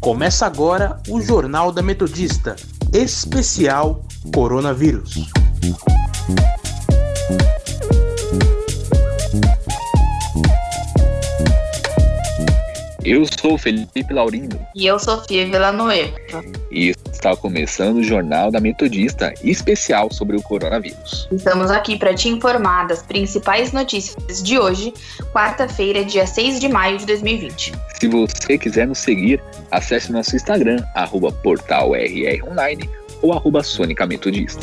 Começa agora o Jornal da Metodista, especial Coronavírus. Eu sou Felipe Laurindo. E eu sou Sofia Villanueva. E está começando o Jornal da Metodista, especial sobre o coronavírus. Estamos aqui para te informar das principais notícias de hoje, quarta-feira, dia 6 de maio de 2020. Se você quiser nos seguir, acesse nosso Instagram, arroba portalrronline ou arroba Sônica Metodista.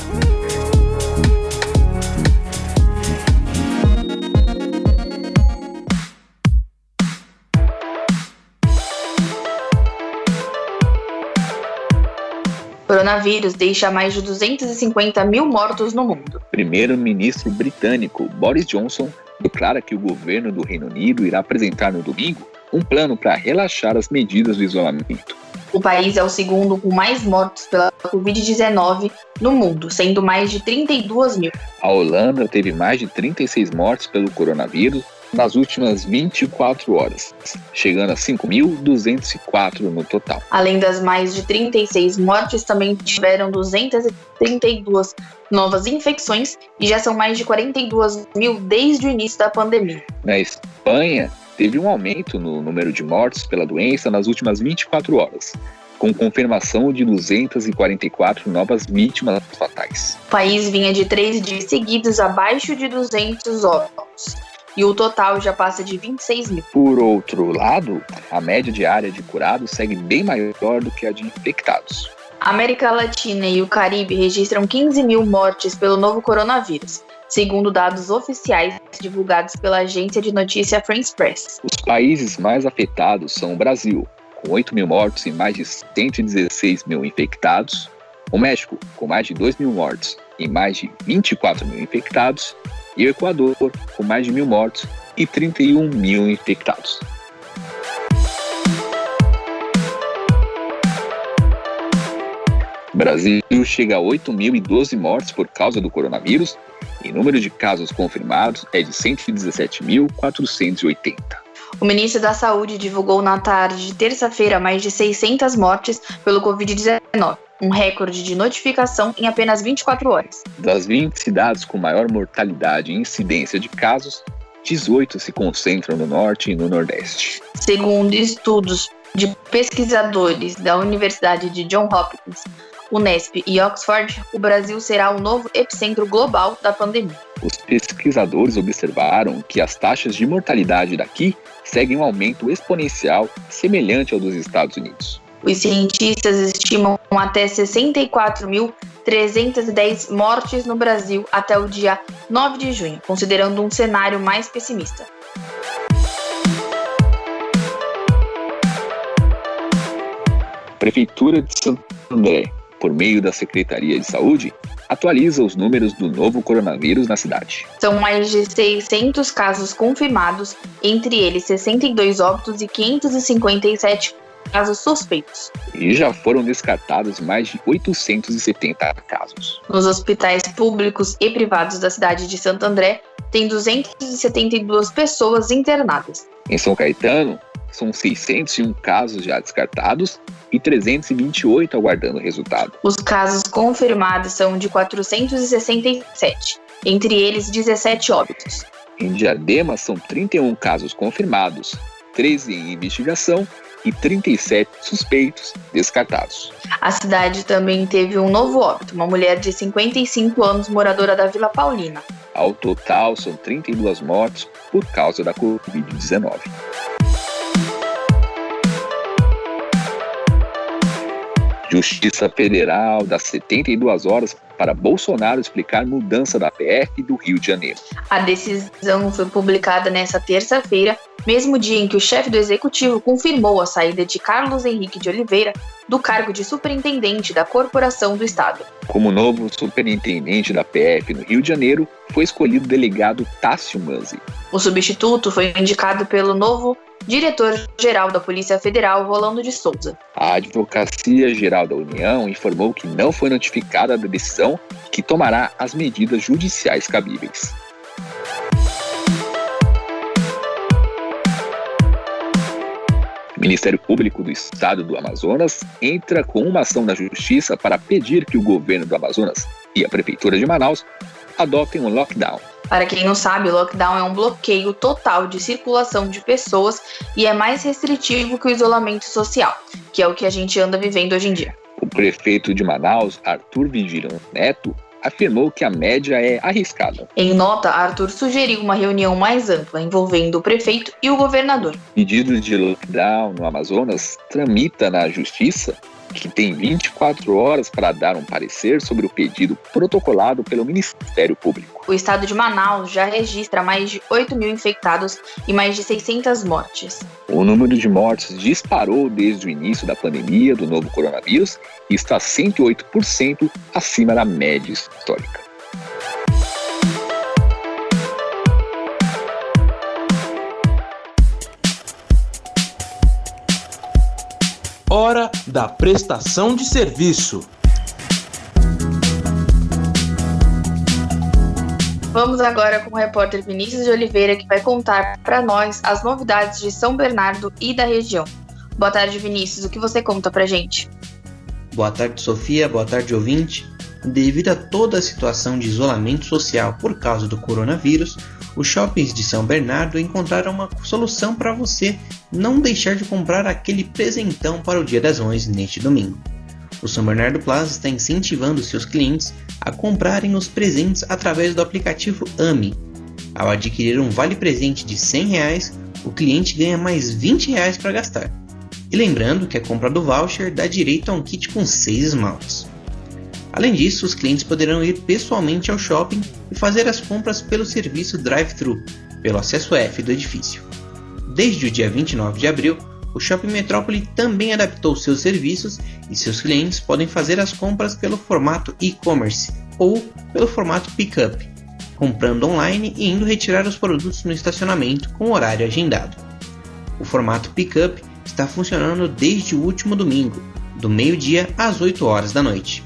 Coronavírus deixa mais de 250 mil mortos no mundo. Primeiro-ministro britânico Boris Johnson declara que o governo do Reino Unido irá apresentar no domingo um plano para relaxar as medidas do isolamento. O país é o segundo com mais mortos pela Covid-19 no mundo, sendo mais de 32 mil. A Holanda teve mais de 36 mortes pelo coronavírus nas últimas 24 horas, chegando a 5.204 no total. Além das mais de 36 mortes, também tiveram 232 novas infecções e já são mais de 42 mil desde o início da pandemia. Na Espanha, teve um aumento no número de mortes pela doença nas últimas 24 horas, com confirmação de 244 novas vítimas fatais. O país vinha de três dias seguidos abaixo de 200 óbitos e o total já passa de 26 mil. Por outro lado, a média diária de curados segue bem maior do que a de infectados. A América Latina e o Caribe registram 15 mil mortes pelo novo coronavírus, segundo dados oficiais divulgados pela agência de notícia France Press. Os países mais afetados são o Brasil, com 8 mil mortos e mais de 116 mil infectados, o México, com mais de 2 mil mortos e mais de 24 mil infectados, e o Equador, com mais de mil mortos e 31 mil infectados. Brasil chega a 8.012 mortes por causa do coronavírus e número de casos confirmados é de 117.480. O ministro da Saúde divulgou na tarde de terça-feira mais de 600 mortes pelo Covid-19 um recorde de notificação em apenas 24 horas. Das 20 cidades com maior mortalidade e incidência de casos, 18 se concentram no norte e no nordeste. Segundo estudos de pesquisadores da Universidade de John Hopkins, Unesp e Oxford, o Brasil será o novo epicentro global da pandemia. Os pesquisadores observaram que as taxas de mortalidade daqui seguem um aumento exponencial semelhante ao dos Estados Unidos. Os cientistas estimam até 64.310 mortes no Brasil até o dia 9 de junho, considerando um cenário mais pessimista. Prefeitura de Santo André, por meio da Secretaria de Saúde, atualiza os números do novo coronavírus na cidade. São mais de 600 casos confirmados, entre eles 62 óbitos e 557 casos suspeitos. E já foram descartados mais de 870 casos. Nos hospitais públicos e privados da cidade de Santo André, tem 272 pessoas internadas. Em São Caetano, são 601 casos já descartados e 328 aguardando resultado. Os casos confirmados são de 467, entre eles 17 óbitos. Em Diadema são 31 casos confirmados, 13 em investigação e 37 suspeitos descartados. A cidade também teve um novo óbito, uma mulher de 55 anos moradora da Vila Paulina. Ao total, são 32 mortes por causa da Covid-19. Justiça Federal dá 72 horas para Bolsonaro explicar mudança da PF do Rio de Janeiro. A decisão foi publicada nesta terça-feira, mesmo dia em que o chefe do executivo confirmou a saída de Carlos Henrique de Oliveira do cargo de superintendente da Corporação do Estado. Como novo superintendente da PF no Rio de Janeiro, foi escolhido o delegado Tássio Manzi. O substituto foi indicado pelo novo diretor-geral da Polícia Federal, Rolando de Souza. A Advocacia Geral da União informou que não foi notificada da decisão que tomará as medidas judiciais cabíveis. Ministério Público do Estado do Amazonas entra com uma ação na Justiça para pedir que o governo do Amazonas e a Prefeitura de Manaus adotem um lockdown. Para quem não sabe, o lockdown é um bloqueio total de circulação de pessoas e é mais restritivo que o isolamento social, que é o que a gente anda vivendo hoje em dia. O prefeito de Manaus, Arthur Vigilão Neto, afirmou que a média é arriscada. Em nota, Arthur sugeriu uma reunião mais ampla envolvendo o prefeito e o governador. Pedido de lockdown no Amazonas tramita na justiça que tem 24 horas para dar um parecer sobre o pedido protocolado pelo Ministério Público. O estado de Manaus já registra mais de 8 mil infectados e mais de 600 mortes. O número de mortes disparou desde o início da pandemia do novo coronavírus e está 108% acima da média histórica. Hora da prestação de serviço. Vamos agora com o repórter Vinícius de Oliveira, que vai contar para nós as novidades de São Bernardo e da região. Boa tarde, Vinícius. O que você conta para gente? Boa tarde, Sofia. Boa tarde, ouvinte. Devido a toda a situação de isolamento social por causa do coronavírus, os shoppings de São Bernardo encontraram uma solução para você não deixar de comprar aquele presentão para o Dia das Mães neste domingo. O São Bernardo Plaza está incentivando seus clientes a comprarem os presentes através do aplicativo AMI. Ao adquirir um vale presente de 100 reais, o cliente ganha mais 20 reais para gastar. E lembrando que a compra do voucher dá direito a um kit com 6 esmaltes. Além disso, os clientes poderão ir pessoalmente ao shopping e fazer as compras pelo serviço drive-thru, pelo acesso F do edifício. Desde o dia 29 de abril, o Shopping Metrópole também adaptou seus serviços e seus clientes podem fazer as compras pelo formato e-commerce ou pelo formato pickup, comprando online e indo retirar os produtos no estacionamento com horário agendado. O formato pickup está funcionando desde o último domingo, do meio-dia às 8 horas da noite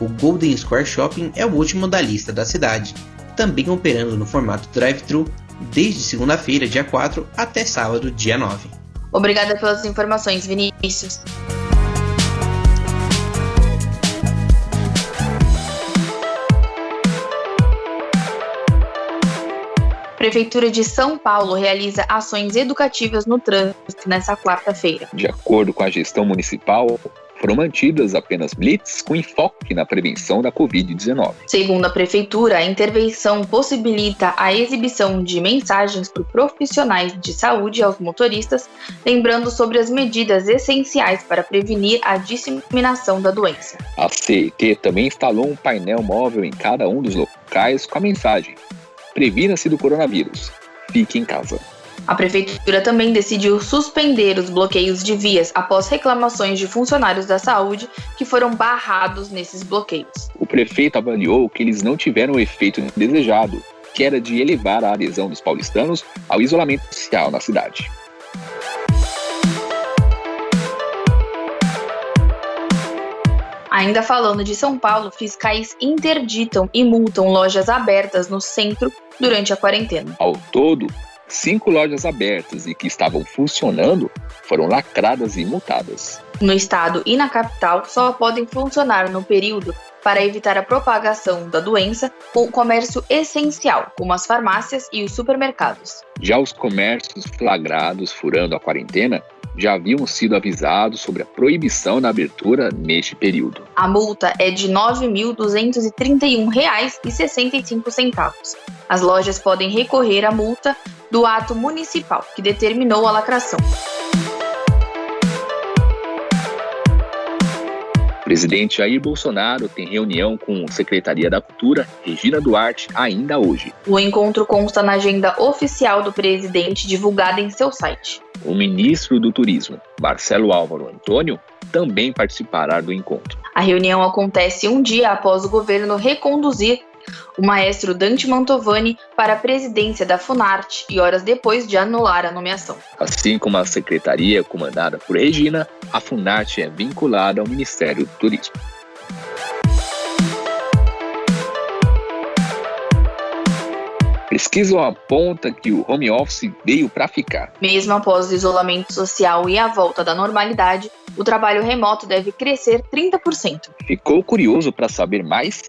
o Golden Square Shopping é o último da lista da cidade, também operando no formato drive-thru desde segunda-feira, dia 4, até sábado, dia 9. Obrigada pelas informações, Vinícius. Prefeitura de São Paulo realiza ações educativas no trânsito nesta quarta-feira. De acordo com a gestão municipal, foram mantidas apenas blitz com enfoque na prevenção da Covid-19. Segundo a Prefeitura, a intervenção possibilita a exibição de mensagens para profissionais de saúde aos motoristas, lembrando sobre as medidas essenciais para prevenir a disseminação da doença. A CET também instalou um painel móvel em cada um dos locais com a mensagem: Previna-se do coronavírus. Fique em casa. A prefeitura também decidiu suspender os bloqueios de vias após reclamações de funcionários da saúde que foram barrados nesses bloqueios. O prefeito avaliou que eles não tiveram o efeito desejado, que era de elevar a adesão dos paulistanos ao isolamento social na cidade. Ainda falando de São Paulo, fiscais interditam e multam lojas abertas no centro durante a quarentena. Ao todo, cinco lojas abertas e que estavam funcionando foram lacradas e multadas. No estado e na capital, só podem funcionar no período para evitar a propagação da doença o comércio essencial, como as farmácias e os supermercados. Já os comércios flagrados furando a quarentena já haviam sido avisados sobre a proibição da abertura neste período. A multa é de R$ 9.231,65. As lojas podem recorrer à multa do ato municipal que determinou a lacração. O presidente Jair Bolsonaro tem reunião com a Secretaria da Cultura, Regina Duarte, ainda hoje. O encontro consta na agenda oficial do presidente divulgada em seu site. O ministro do Turismo, Marcelo Álvaro Antônio, também participará do encontro. A reunião acontece um dia após o governo reconduzir o maestro Dante Mantovani para a presidência da Funarte e horas depois de anular a nomeação. Assim como a secretaria comandada por Regina, a Funarte é vinculada ao Ministério do Turismo. Pesquisa aponta que o home office veio para ficar. Mesmo após o isolamento social e a volta da normalidade, o trabalho remoto deve crescer 30%. Ficou curioso para saber mais?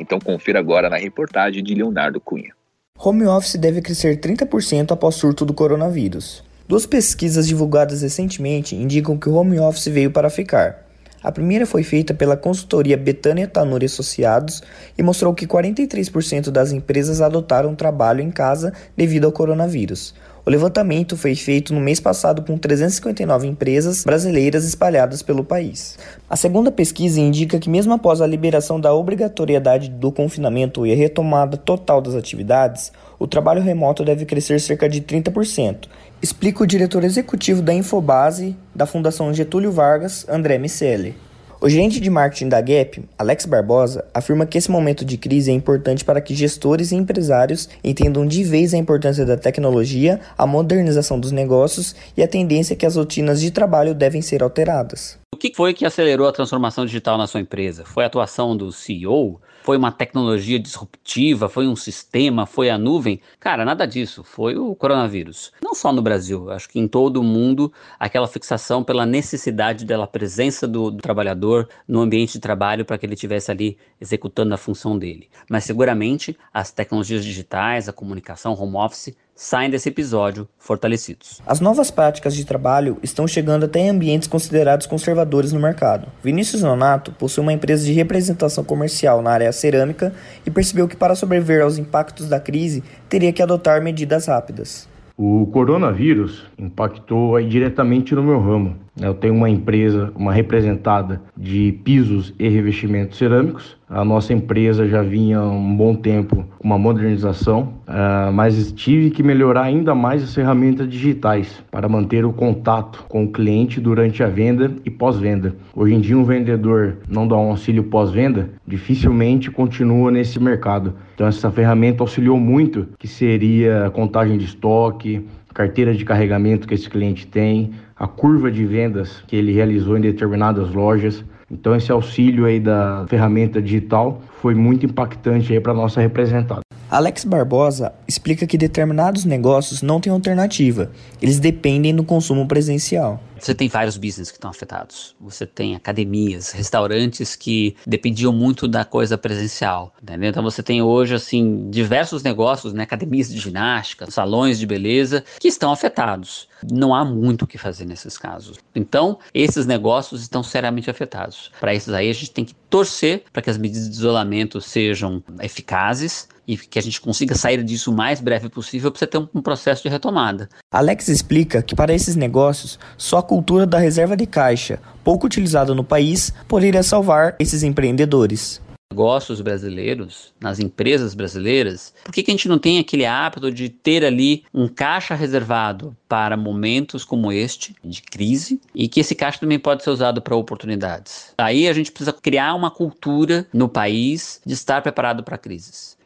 Então confira agora na reportagem de Leonardo Cunha. Home office deve crescer 30% após surto do coronavírus. Duas pesquisas divulgadas recentemente indicam que o home office veio para ficar. A primeira foi feita pela consultoria Betânia Tanuri Associados e mostrou que 43% das empresas adotaram trabalho em casa devido ao coronavírus. O levantamento foi feito no mês passado com 359 empresas brasileiras espalhadas pelo país. A segunda pesquisa indica que, mesmo após a liberação da obrigatoriedade do confinamento e a retomada total das atividades, o trabalho remoto deve crescer cerca de 30%, explica o diretor executivo da Infobase da Fundação Getúlio Vargas, André Miceli. O gerente de marketing da Gap, Alex Barbosa, afirma que esse momento de crise é importante para que gestores e empresários entendam de vez a importância da tecnologia, a modernização dos negócios e a tendência que as rotinas de trabalho devem ser alteradas. O que foi que acelerou a transformação digital na sua empresa? Foi a atuação do CEO? Foi uma tecnologia disruptiva? Foi um sistema? Foi a nuvem? Cara, nada disso. Foi o coronavírus. Não só no Brasil, acho que em todo o mundo, aquela fixação pela necessidade dela presença do, do trabalhador no ambiente de trabalho para que ele estivesse ali executando a função dele. Mas seguramente as tecnologias digitais, a comunicação, home office saem desse episódio fortalecidos. As novas práticas de trabalho estão chegando até em ambientes considerados conservadores no mercado. Vinícius Nonato possui uma empresa de representação comercial na área cerâmica e percebeu que para sobreviver aos impactos da crise teria que adotar medidas rápidas. O coronavírus impactou diretamente no meu ramo. Eu tenho uma empresa, uma representada de pisos e revestimentos cerâmicos. A nossa empresa já vinha um bom tempo com uma modernização, uh, mas tive que melhorar ainda mais as ferramentas digitais para manter o contato com o cliente durante a venda e pós-venda. Hoje em dia, um vendedor não dá um auxílio pós-venda, dificilmente continua nesse mercado. Então, essa ferramenta auxiliou muito, que seria contagem de estoque, carteira de carregamento que esse cliente tem, a curva de vendas que ele realizou em determinadas lojas. Então esse auxílio aí da ferramenta digital foi muito impactante aí para nossa representada. Alex Barbosa explica que determinados negócios não têm alternativa, eles dependem do consumo presencial. Você tem vários business que estão afetados. Você tem academias, restaurantes que dependiam muito da coisa presencial. Entendeu? Então você tem hoje assim diversos negócios, né, academias de ginástica, salões de beleza que estão afetados. Não há muito o que fazer nesses casos. Então, esses negócios estão seriamente afetados. Para esses aí, a gente tem que torcer para que as medidas de isolamento sejam eficazes e que a gente consiga sair disso o mais breve possível para você ter um, um processo de retomada. Alex explica que para esses negócios, só a cultura da reserva de caixa, pouco utilizada no país, poderia salvar esses empreendedores negócios brasileiros, nas empresas brasileiras, por que, que a gente não tem aquele hábito de ter ali um caixa reservado para momentos como este, de crise, e que esse caixa também pode ser usado para oportunidades? Aí a gente precisa criar uma cultura no país de estar preparado para crises.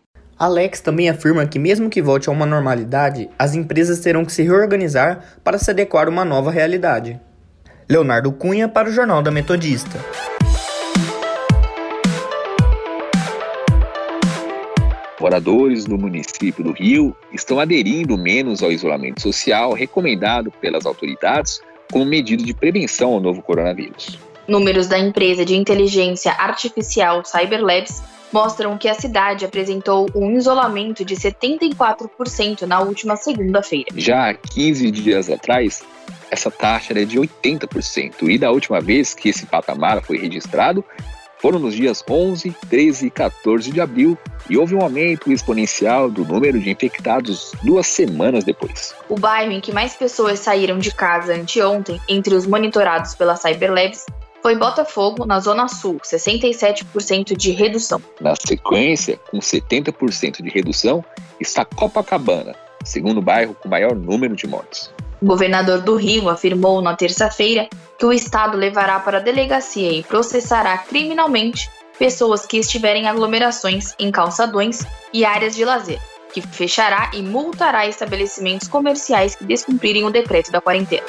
Alex também afirma que, mesmo que volte a uma normalidade, as empresas terão que se reorganizar para se adequar a uma nova realidade. Leonardo Cunha para o Jornal da Metodista. Moradores do município do Rio estão aderindo menos ao isolamento social recomendado pelas autoridades como medida de prevenção ao novo coronavírus. Números da empresa de inteligência artificial Cyberlabs mostram que a cidade apresentou um isolamento de 74% na última segunda-feira. Já há 15 dias atrás, essa taxa era de 80%, e da última vez que esse patamar foi registrado, foram nos dias 11, 13 e 14 de abril e houve um aumento exponencial do número de infectados duas semanas depois. O bairro em que mais pessoas saíram de casa anteontem, entre os monitorados pela Cyberlabs, foi Botafogo, na Zona Sul, 67% de redução. Na sequência, com 70% de redução, está Copacabana, segundo bairro com maior número de mortes. O governador do Rio afirmou na terça-feira que o Estado levará para a delegacia e processará criminalmente pessoas que estiverem em aglomerações em calçadões e áreas de lazer, que fechará e multará estabelecimentos comerciais que descumprirem o decreto da quarentena.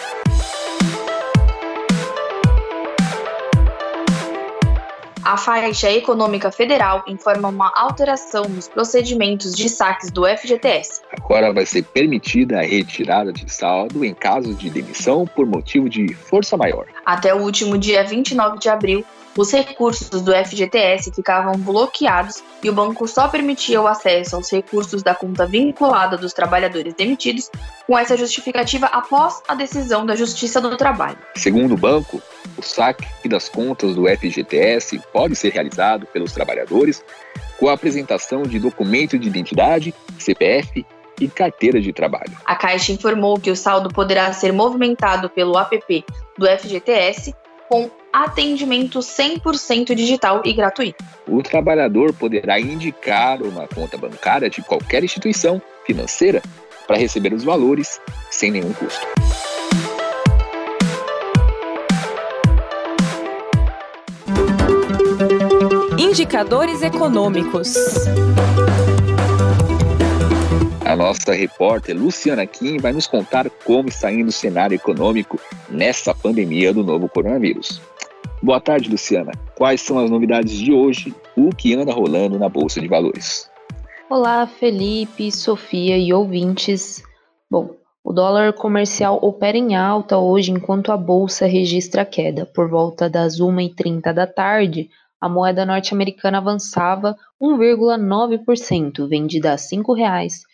A Faixa Econômica Federal informa uma alteração nos procedimentos de saques do FGTS. Agora vai ser permitida a retirada de saldo em caso de demissão por motivo de força maior. Até o último dia 29 de abril, os recursos do FGTS ficavam bloqueados e o banco só permitia o acesso aos recursos da conta vinculada dos trabalhadores demitidos com essa justificativa após a decisão da Justiça do Trabalho. Segundo o banco, o saque das contas do FGTS pode ser realizado pelos trabalhadores com a apresentação de documento de identidade, CPF e carteira de trabalho. A Caixa informou que o saldo poderá ser movimentado pelo app do FGTS com atendimento 100% digital e gratuito. O trabalhador poderá indicar uma conta bancária de qualquer instituição financeira para receber os valores sem nenhum custo. Indicadores econômicos. A nossa repórter Luciana Kim vai nos contar como está indo o cenário econômico nessa pandemia do novo coronavírus. Boa tarde, Luciana. Quais são as novidades de hoje? O que anda rolando na Bolsa de Valores? Olá, Felipe, Sofia e ouvintes. Bom, o dólar comercial opera em alta hoje enquanto a bolsa registra queda. Por volta das 1h30 da tarde, a moeda norte-americana avançava 1,9%, vendida a R$ 5,00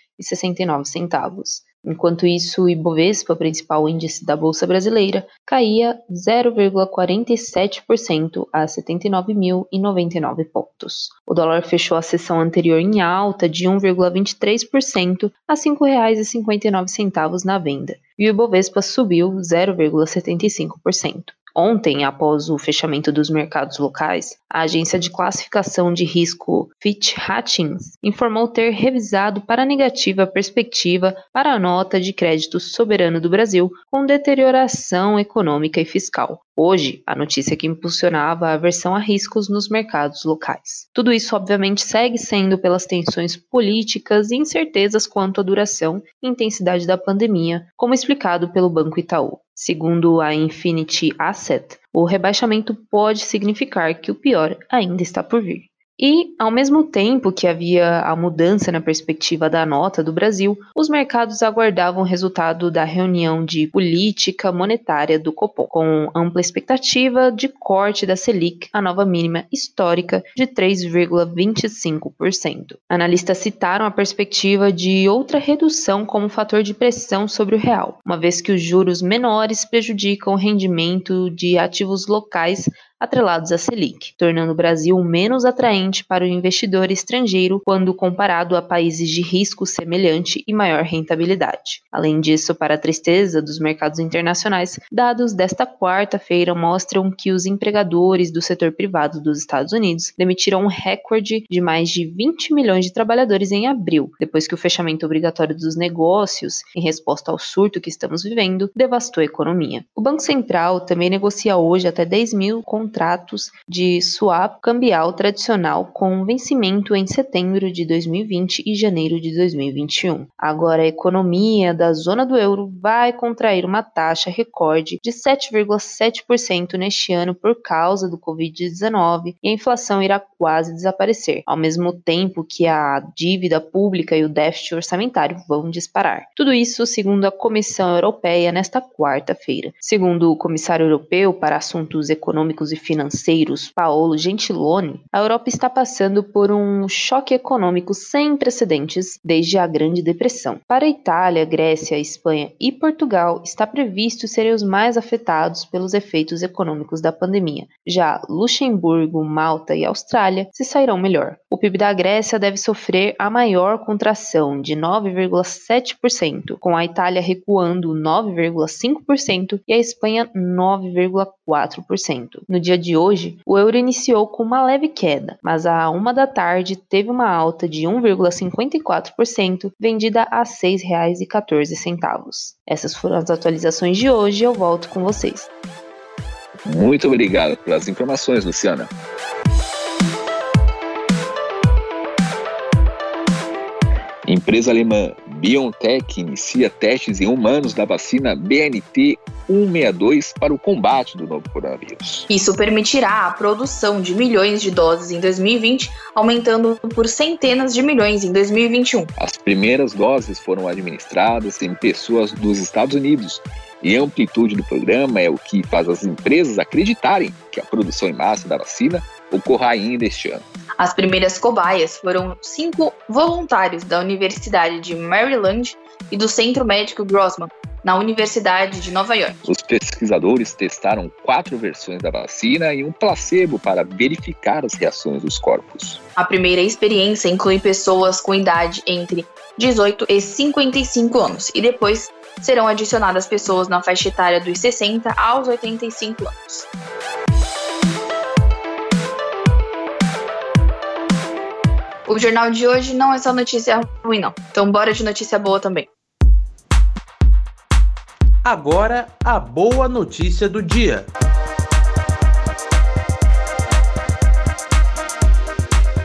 centavos. Enquanto isso, o Ibovespa, principal índice da Bolsa Brasileira, caía 0,47% a 79.099 pontos. O dólar fechou a sessão anterior em alta de 1,23% a R$ 5,59 na venda, e o Ibovespa subiu 0,75%. Ontem, após o fechamento dos mercados locais, a agência de classificação de risco Fitch Ratings informou ter revisado para negativa a perspectiva para a nota de crédito soberano do Brasil, com deterioração econômica e fiscal. Hoje, a notícia que impulsionava a aversão a riscos nos mercados locais. Tudo isso, obviamente, segue sendo pelas tensões políticas e incertezas quanto à duração e intensidade da pandemia, como explicado pelo Banco Itaú. Segundo a Infinity Asset, o rebaixamento pode significar que o pior ainda está por vir. E, ao mesmo tempo que havia a mudança na perspectiva da nota do Brasil, os mercados aguardavam o resultado da reunião de política monetária do Copom, com ampla expectativa de corte da Selic, a nova mínima histórica de 3,25%. Analistas citaram a perspectiva de outra redução como fator de pressão sobre o real, uma vez que os juros menores prejudicam o rendimento de ativos locais atrelados à Selic, tornando o Brasil menos atraente para o investidor estrangeiro quando comparado a países de risco semelhante e maior rentabilidade. Além disso, para a tristeza dos mercados internacionais, dados desta quarta-feira mostram que os empregadores do setor privado dos Estados Unidos demitiram um recorde de mais de 20 milhões de trabalhadores em abril, depois que o fechamento obrigatório dos negócios, em resposta ao surto que estamos vivendo, devastou a economia. O Banco Central também negocia hoje até 10 mil contratos de swap cambial tradicional com vencimento em setembro de 2020 e janeiro de 2021. Agora, a economia da zona do euro vai contrair uma taxa recorde de 7,7% neste ano por causa do Covid-19 e a inflação irá quase desaparecer, ao mesmo tempo que a dívida pública e o déficit orçamentário vão disparar. Tudo isso segundo a Comissão Europeia nesta quarta-feira. Segundo o comissário europeu para assuntos econômicos e financeiros, Paolo Gentiloni, a Europa está passando por um choque econômico sem precedentes desde a Grande Depressão. Para a Itália, Grécia, Espanha e Portugal, está previsto serem os mais afetados pelos efeitos econômicos da pandemia. Já Luxemburgo, Malta e Austrália se sairão melhor. O PIB da Grécia deve sofrer a maior contração, de 9,7%, com a Itália recuando 9,5% e a Espanha 9,4%. No dia de hoje, o euro iniciou com uma leve queda, mas à uma da tarde teve uma alta de 1,54%, vendida a R$ 6,14. Essas foram as atualizações de hoje. Eu volto com vocês. Muito obrigado pelas informações, Luciana. Empresa alemã BioNTech inicia testes em humanos da vacina BNT 162 para o combate do novo coronavírus. Isso permitirá a produção de milhões de doses em 2020, aumentando por centenas de milhões em 2021. As primeiras doses foram administradas em pessoas dos Estados Unidos e a amplitude do programa é o que faz as empresas acreditarem que a produção em massa da vacina ocorra ainda este ano. As primeiras cobaias foram cinco voluntários da Universidade de Maryland e do Centro Médico Grossman, na Universidade de Nova York. Os pesquisadores testaram quatro versões da vacina e um placebo para verificar as reações dos corpos. A primeira experiência inclui pessoas com idade entre 18 e 55 anos e depois serão adicionadas pessoas na faixa etária dos 60 aos 85 anos. O jornal de hoje não é só notícia ruim, não. Então, bora de notícia boa também. Agora, a boa notícia do dia.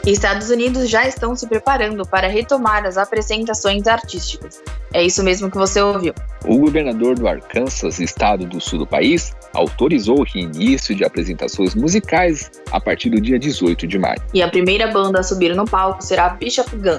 Estados Unidos já estão se preparando para retomar as apresentações artísticas. É isso mesmo que você ouviu. O governador do Arkansas, estado do sul do país, autorizou o reinício de apresentações musicais a partir do dia 18 de maio. E a primeira banda a subir no palco será Bishop Gun,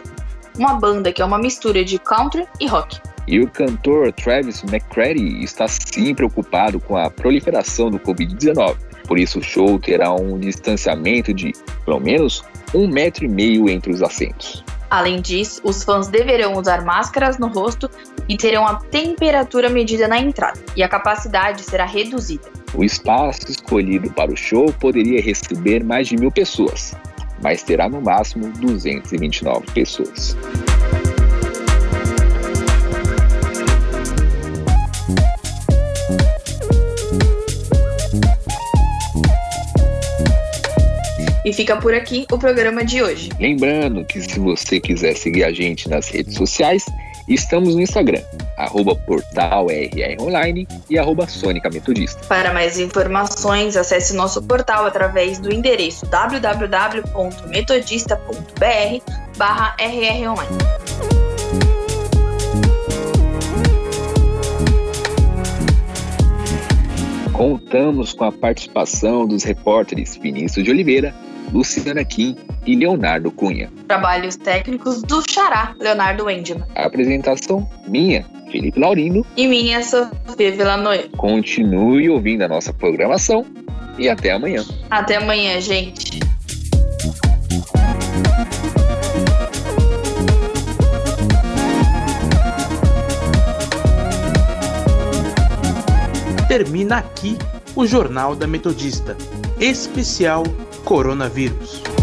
uma banda que é uma mistura de country e rock. E o cantor Travis McCready está sim preocupado com a proliferação do Covid-19. Por isso, o show terá um distanciamento de, pelo menos, um metro e meio entre os assentos. Além disso, os fãs deverão usar máscaras no rosto e terão a temperatura medida na entrada, e a capacidade será reduzida. O espaço escolhido para o show poderia receber mais de mil pessoas, mas terá no máximo 229 pessoas. E fica por aqui o programa de hoje. Lembrando que se você quiser seguir a gente nas redes sociais, estamos no Instagram, arroba portal RR Online e arroba Sônica Metodista. Para mais informações, acesse nosso portal através do endereço www.metodista.br barra RR Online. Contamos com a participação dos repórteres Vinícius de Oliveira, Luciana Kim e Leonardo Cunha. Trabalhos técnicos do Xará, Leonardo Endiman. A apresentação minha, Felipe Laurindo. E minha, Sofia Villanoe. Continue ouvindo a nossa programação e até amanhã. Até amanhã, gente. Termina aqui o Jornal da Metodista, especial coronavírus.